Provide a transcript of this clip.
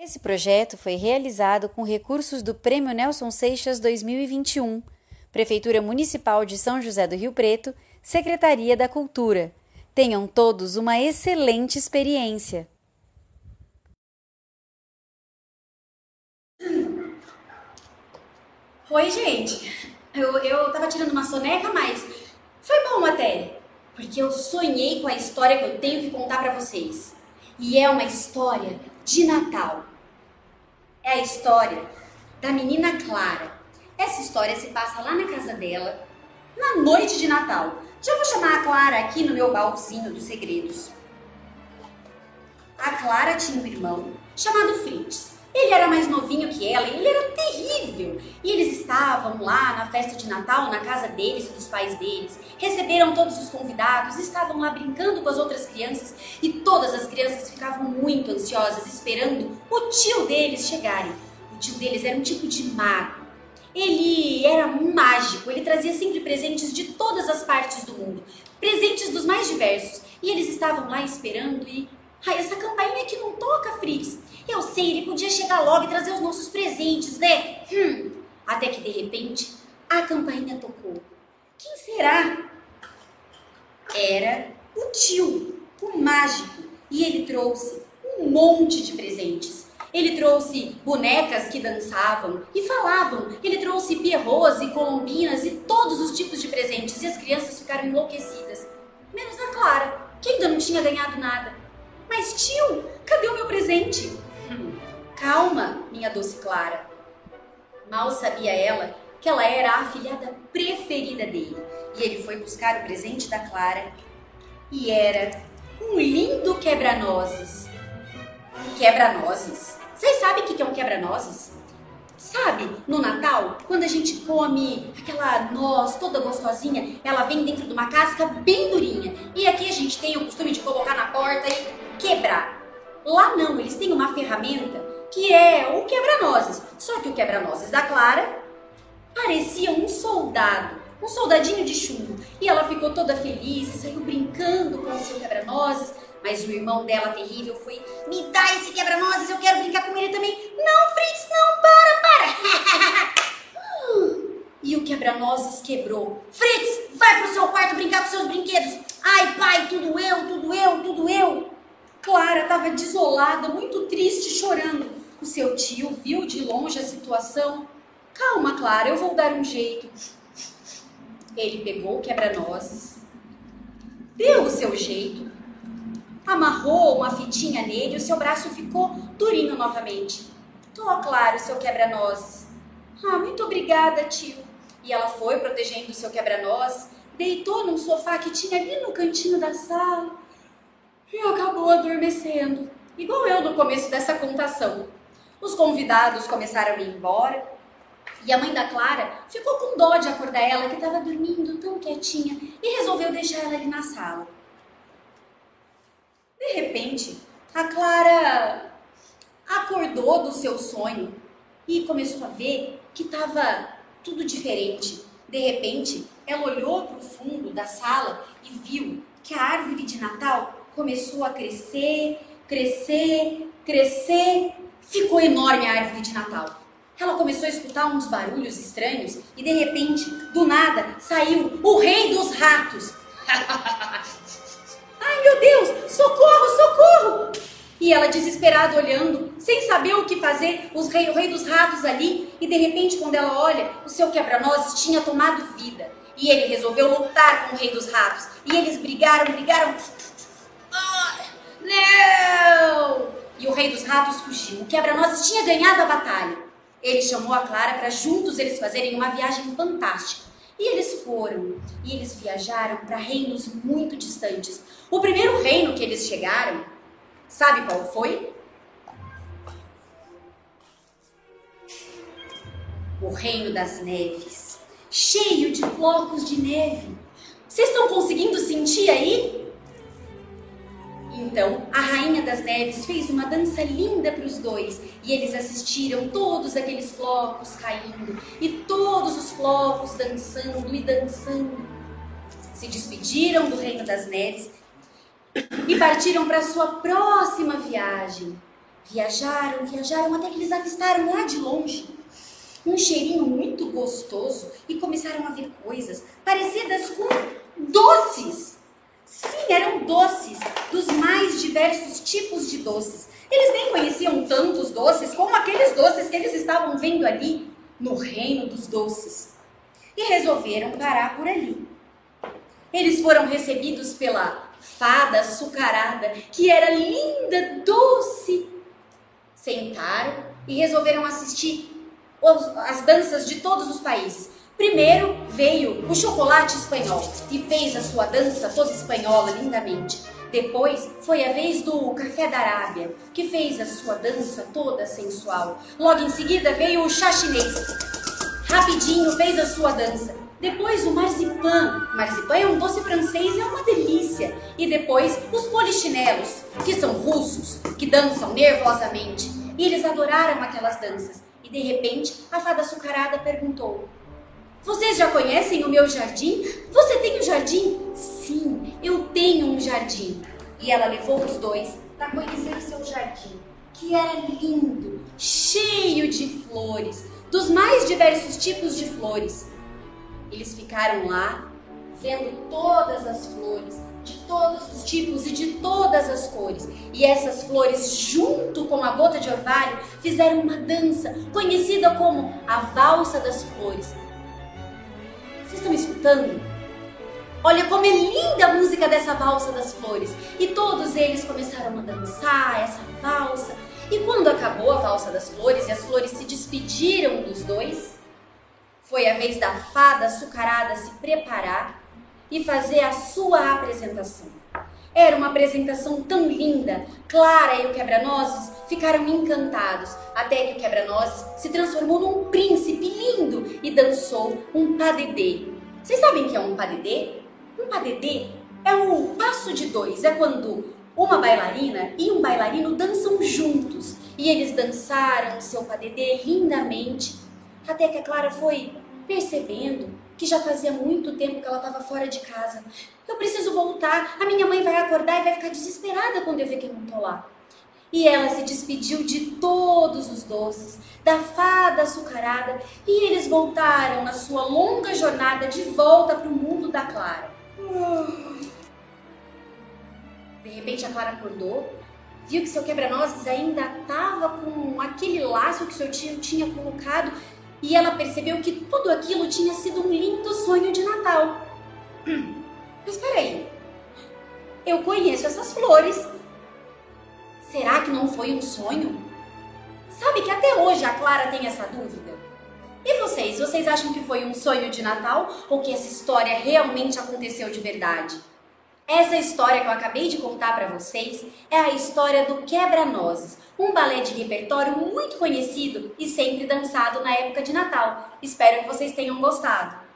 Esse projeto foi realizado com recursos do Prêmio Nelson Seixas 2021, Prefeitura Municipal de São José do Rio Preto, Secretaria da Cultura. Tenham todos uma excelente experiência. Oi, gente. Eu, eu tava tirando uma soneca, mas foi bom até. Porque eu sonhei com a história que eu tenho que contar para vocês. E é uma história de Natal. É a história da menina Clara. Essa história se passa lá na casa dela, na noite de Natal. Já vou chamar a Clara aqui no meu baúzinho dos segredos. A Clara tinha um irmão chamado Fritz. Ele era mais novinho que ela e ele era. E eles estavam lá na festa de Natal, na casa deles e dos pais deles. Receberam todos os convidados, estavam lá brincando com as outras crianças e todas as crianças ficavam muito ansiosas esperando o tio deles chegarem. O tio deles era um tipo de mago. Ele era mágico, ele trazia sempre presentes de todas as partes do mundo, presentes dos mais diversos. E eles estavam lá esperando e. Ai, essa campainha que não toca, Fritz. Eu sei, ele podia chegar logo e trazer os nossos presentes, né? Hum. Até que de repente a campainha tocou. Quem será? Era o tio, o mágico, e ele trouxe um monte de presentes. Ele trouxe bonecas que dançavam e falavam. Ele trouxe pierrots e colombinas e todos os tipos de presentes. E as crianças ficaram enlouquecidas. Menos a Clara, que ainda não tinha ganhado nada. Mas tio, cadê o meu presente? Calma, minha doce Clara. Mal sabia ela que ela era a afilhada preferida dele. E ele foi buscar o presente da Clara e era um lindo quebra-nozes. Quebra-nozes? Vocês sabem o que é um quebra-nozes? Sabe, no Natal, quando a gente come aquela noz toda gostosinha, ela vem dentro de uma casca bem durinha. E aqui a gente tem o costume de colocar na porta e quebrar. Lá não, eles têm uma ferramenta que é o quebra-nozes. Só que o quebra-nozes da Clara parecia um soldado, um soldadinho de chumbo. E ela ficou toda feliz e saiu brincando com o seu quebra-nozes. Mas o irmão dela terrível foi: Me dá esse quebra-nozes, eu quero brincar com ele também. Não, Fritz, não, para, para. e o quebra-nozes quebrou. Fritz, vai pro seu quarto brincar com seus brinquedos. Ai, pai, tudo eu, tudo eu, tudo eu. Clara estava desolada, muito triste, chorando. O seu tio viu de longe a situação. Calma, Clara, eu vou dar um jeito. Ele pegou o quebra-nozes, deu o seu jeito, amarrou uma fitinha nele e o seu braço ficou durinho novamente. Tô, claro, seu quebra-nozes. Ah, muito obrigada, tio. E ela foi protegendo o seu quebra-nozes, deitou num sofá que tinha ali no cantinho da sala e acabou adormecendo, igual eu no começo dessa contação. Os convidados começaram a ir embora e a mãe da Clara ficou com dó de acordar ela, que estava dormindo tão quietinha, e resolveu deixar ela ali na sala. De repente, a Clara acordou do seu sonho e começou a ver que estava tudo diferente. De repente, ela olhou para o fundo da sala e viu que a árvore de Natal começou a crescer, crescer, crescer. Ficou enorme a árvore de Natal. Ela começou a escutar uns barulhos estranhos e de repente, do nada, saiu o rei dos ratos. Ai meu Deus, socorro, socorro! E ela desesperada olhando, sem saber o que fazer, os rei, o rei dos ratos ali, e de repente quando ela olha, o seu quebra-nozes tinha tomado vida. E ele resolveu lutar com o rei dos ratos. E eles brigaram, brigaram, não! E o rei dos ratos fugiu. O quebra-nozes tinha ganhado a batalha. Ele chamou a Clara para juntos eles fazerem uma viagem fantástica. E eles foram, e eles viajaram para reinos muito distantes. O primeiro reino que eles chegaram, sabe qual foi? O reino das neves, cheio de flocos de neve. Vocês estão conseguindo sentir aí? Então, a Rainha das Neves fez uma dança linda para os dois e eles assistiram todos aqueles flocos caindo e todos os flocos dançando e dançando. Se despediram do Reino das Neves e partiram para sua próxima viagem. Viajaram, viajaram até que eles avistaram lá de longe um cheirinho muito gostoso e começaram a ver coisas parecidas com doces. Sim, eram doces, dos mais diversos tipos de doces. Eles nem conheciam tantos doces como aqueles doces que eles estavam vendo ali no reino dos doces. E resolveram parar por ali. Eles foram recebidos pela fada açucarada, que era linda, doce. Sentaram e resolveram assistir as danças de todos os países. Primeiro veio o chocolate espanhol e fez a sua dança toda espanhola lindamente. Depois foi a vez do café da Arábia, que fez a sua dança toda sensual. Logo em seguida veio o chá chinês. Rapidinho fez a sua dança. Depois o marzipan. Marzipan é um doce francês e é uma delícia. E depois os polichinelos, que são russos, que dançam nervosamente. E eles adoraram aquelas danças. E de repente a fada açucarada perguntou: Vocês já conhecem o meu jardim? Você tem um jardim? Sim, eu tenho um jardim. E ela levou os dois para conhecer o seu jardim, que era lindo, cheio de flores, dos mais diversos tipos de flores. Eles ficaram lá, vendo todas as flores, de todos os tipos e de todas as cores. E essas flores, junto com a gota de orvalho, fizeram uma dança conhecida como a Valsa das Flores. Vocês estão escutando? Olha como é linda a música dessa Valsa das Flores. E todos eles começaram a dançar essa valsa. E quando acabou a Valsa das Flores e as flores se despediram dos dois, foi a vez da fada açucarada se preparar e fazer a sua apresentação. Era uma apresentação tão linda. Clara e o quebra-nozes ficaram encantados, até que o quebra-nozes se transformou num príncipe dançou um padedê. Vocês sabem o que é um padedê? Um padedê é um passo de dois, é quando uma bailarina e um bailarino dançam juntos. E eles dançaram seu padedê lindamente, até que a Clara foi percebendo que já fazia muito tempo que ela estava fora de casa. Eu preciso voltar, a minha mãe vai acordar e vai ficar desesperada quando eu ver que eu não estou lá. E ela se despediu de todos os doces, da fada açucarada, e eles voltaram na sua longa jornada de volta para o mundo da Clara. De repente a Clara acordou, viu que seu quebra-nozes ainda estava com aquele laço que seu tio tinha colocado e ela percebeu que tudo aquilo tinha sido um lindo sonho de Natal. Mas peraí, eu conheço essas flores. Será que não foi um sonho? Sabe que até hoje a Clara tem essa dúvida? E vocês, vocês acham que foi um sonho de Natal ou que essa história realmente aconteceu de verdade? Essa história que eu acabei de contar para vocês é a história do Quebra-Nozes, um balé de repertório muito conhecido e sempre dançado na época de Natal. Espero que vocês tenham gostado.